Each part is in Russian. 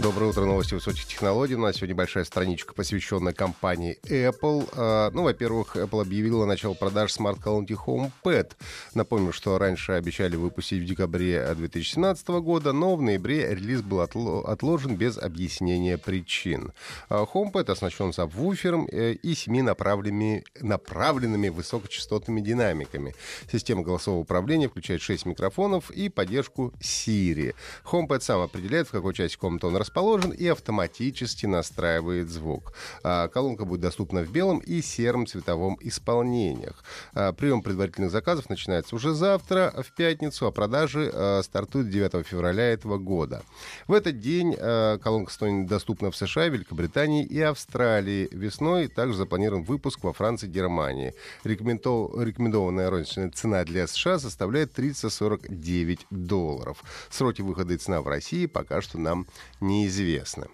Доброе утро, новости высоких технологий. У нас сегодня большая страничка, посвященная компании Apple. А, ну, во-первых, Apple объявила начало продаж смарт-колонки HomePad. Напомню, что раньше обещали выпустить в декабре 2017 года, но в ноябре релиз был отложен без объяснения причин. А, HomePad оснащен сабвуфером э, и семи направленными, направленными высокочастотными динамиками. Система голосового управления включает 6 микрофонов и поддержку Siri. HomePad сам определяет, в какой части комнаты он расположен, расположен и автоматически настраивает звук. А, колонка будет доступна в белом и сером цветовом исполнениях. А, прием предварительных заказов начинается уже завтра, в пятницу, а продажи а, стартуют 9 февраля этого года. В этот день колонка станет доступна в США, Великобритании и Австралии. Весной также запланирован выпуск во Франции и Германии. Рекомендованная розничная цена для США составляет 349 долларов. Сроки выхода и цена в России пока что нам не неизвестны.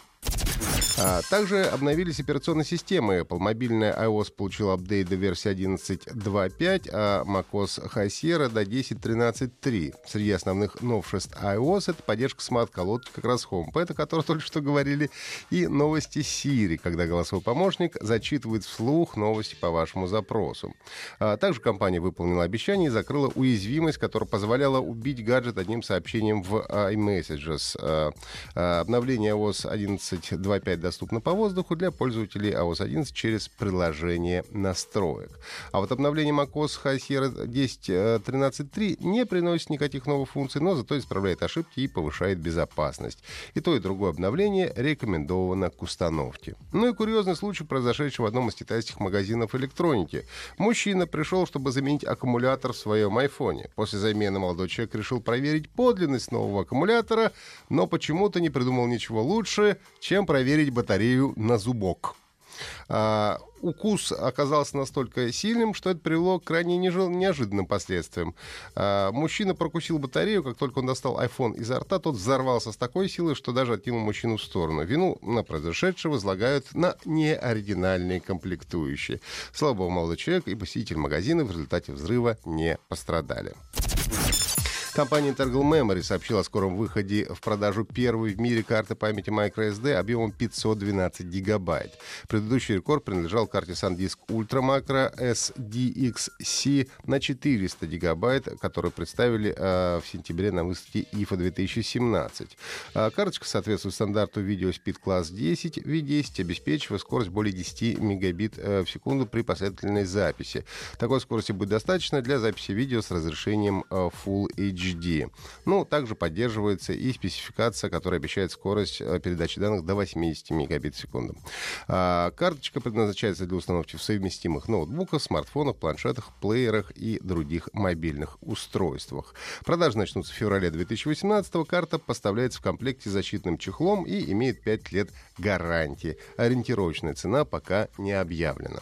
А, также обновились операционные системы Apple. Мобильная iOS получила апдейт до версии 11.2.5, а macOS High Sierra до 10.13.3. Среди основных новшеств iOS это поддержка смарт-колодки как раз HomePad, о которой только что говорили, и новости Siri, когда голосовой помощник зачитывает вслух новости по вашему запросу. А, также компания выполнила обещание и закрыла уязвимость, которая позволяла убить гаджет одним сообщением в iMessages. А, обновление iOS 11.2.5 доступно по воздуху для пользователей iOS 11 через приложение настроек. А вот обновление macOS High Sierra 10.13.3 не приносит никаких новых функций, но зато исправляет ошибки и повышает безопасность. И то, и другое обновление рекомендовано к установке. Ну и курьезный случай, произошедший в одном из китайских магазинов электроники. Мужчина пришел, чтобы заменить аккумулятор в своем айфоне. После замены молодой человек решил проверить подлинность нового аккумулятора, но почему-то не придумал ничего лучше, чем проверить батарею на зубок. А, укус оказался настолько сильным, что это привело к крайне неожиданным последствиям. А, мужчина прокусил батарею, как только он достал iPhone изо рта, тот взорвался с такой силой, что даже откинул мужчину в сторону. Вину на произошедшее возлагают на неоригинальные комплектующие. Слава богу, молодой человек и посетитель магазина в результате взрыва не пострадали. Компания Intergal Memory сообщила о скором выходе в продажу первой в мире карты памяти microSD объемом 512 гигабайт. Предыдущий рекорд принадлежал карте SanDisk Ultra Macro SDXC на 400 гигабайт, которую представили э, в сентябре на выставке IFA 2017. Э, карточка соответствует стандарту Video Speed Class 10 V10, обеспечивая скорость более 10 мегабит э, в секунду при последовательной записи. Такой скорости будет достаточно для записи видео с разрешением э, Full HD HD. Ну, также поддерживается и спецификация, которая обещает скорость э, передачи данных до 80 мегабит в секунду. А, карточка предназначается для установки в совместимых ноутбуках, смартфонах, планшетах, плеерах и других мобильных устройствах. Продажи начнутся в феврале 2018 -го. Карта поставляется в комплекте с защитным чехлом и имеет 5 лет гарантии. Ориентировочная цена пока не объявлена.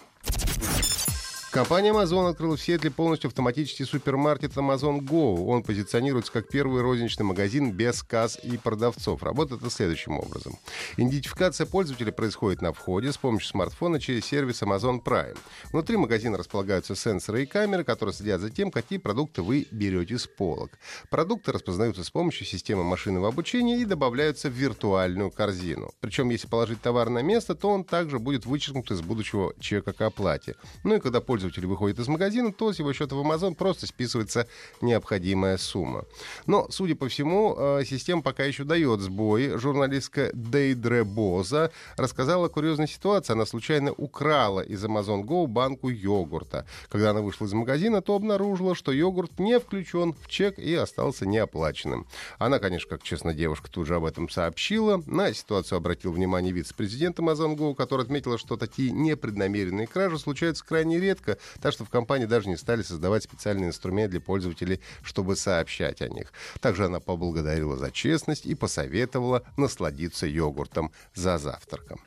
Компания Amazon открыла в Сиэтле полностью автоматический супермаркет Amazon Go. Он позиционируется как первый розничный магазин без касс и продавцов. Работает это следующим образом. Идентификация пользователя происходит на входе с помощью смартфона через сервис Amazon Prime. Внутри магазина располагаются сенсоры и камеры, которые следят за тем, какие продукты вы берете с полок. Продукты распознаются с помощью системы машинного обучения и добавляются в виртуальную корзину. Причем, если положить товар на место, то он также будет вычеркнут из будущего чека к оплате. Ну и когда пользователь пользователь выходит из магазина, то с его счета в Amazon просто списывается необходимая сумма. Но, судя по всему, э, система пока еще дает сбои. Журналистка Дейдре Боза рассказала о курьезной. Она случайно украла из Amazon Go банку йогурта. Когда она вышла из магазина, то обнаружила, что йогурт не включен в чек и остался неоплаченным. Она, конечно, как честная девушка, тут же об этом сообщила. На ситуацию обратил внимание вице-президент Amazon Go, который отметила, что такие непреднамеренные кражи случаются крайне редко, так что в компании даже не стали создавать специальный инструмент для пользователей, чтобы сообщать о них. Также она поблагодарила за честность и посоветовала насладиться йогуртом за завтраком.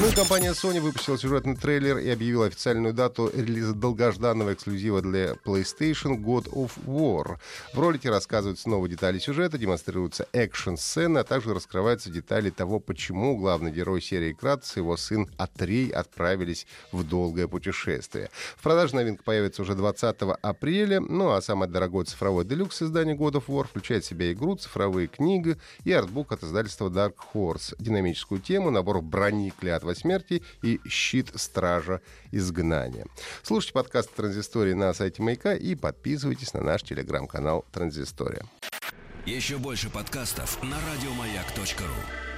Ну и компания Sony выпустила сюжетный трейлер и объявила официальную дату релиза долгожданного эксклюзива для PlayStation God of War. В ролике рассказываются новые детали сюжета, демонстрируются экшн-сцены, а также раскрываются детали того, почему главный герой серии Кратос и его сын Атрей отправились в долгое путешествие. В продаже новинка появится уже 20 апреля, ну а самое дорогое цифровое делюкс издание God of War включает в себя игру, цифровые книги и артбук от издательства Dark Horse, динамическую тему, набор брони клятва смерти и щит стража изгнания. Слушайте подкаст Транзистории на сайте Маяка и подписывайтесь на наш телеграм-канал Транзистория. Еще больше подкастов на радиомаяк.ру.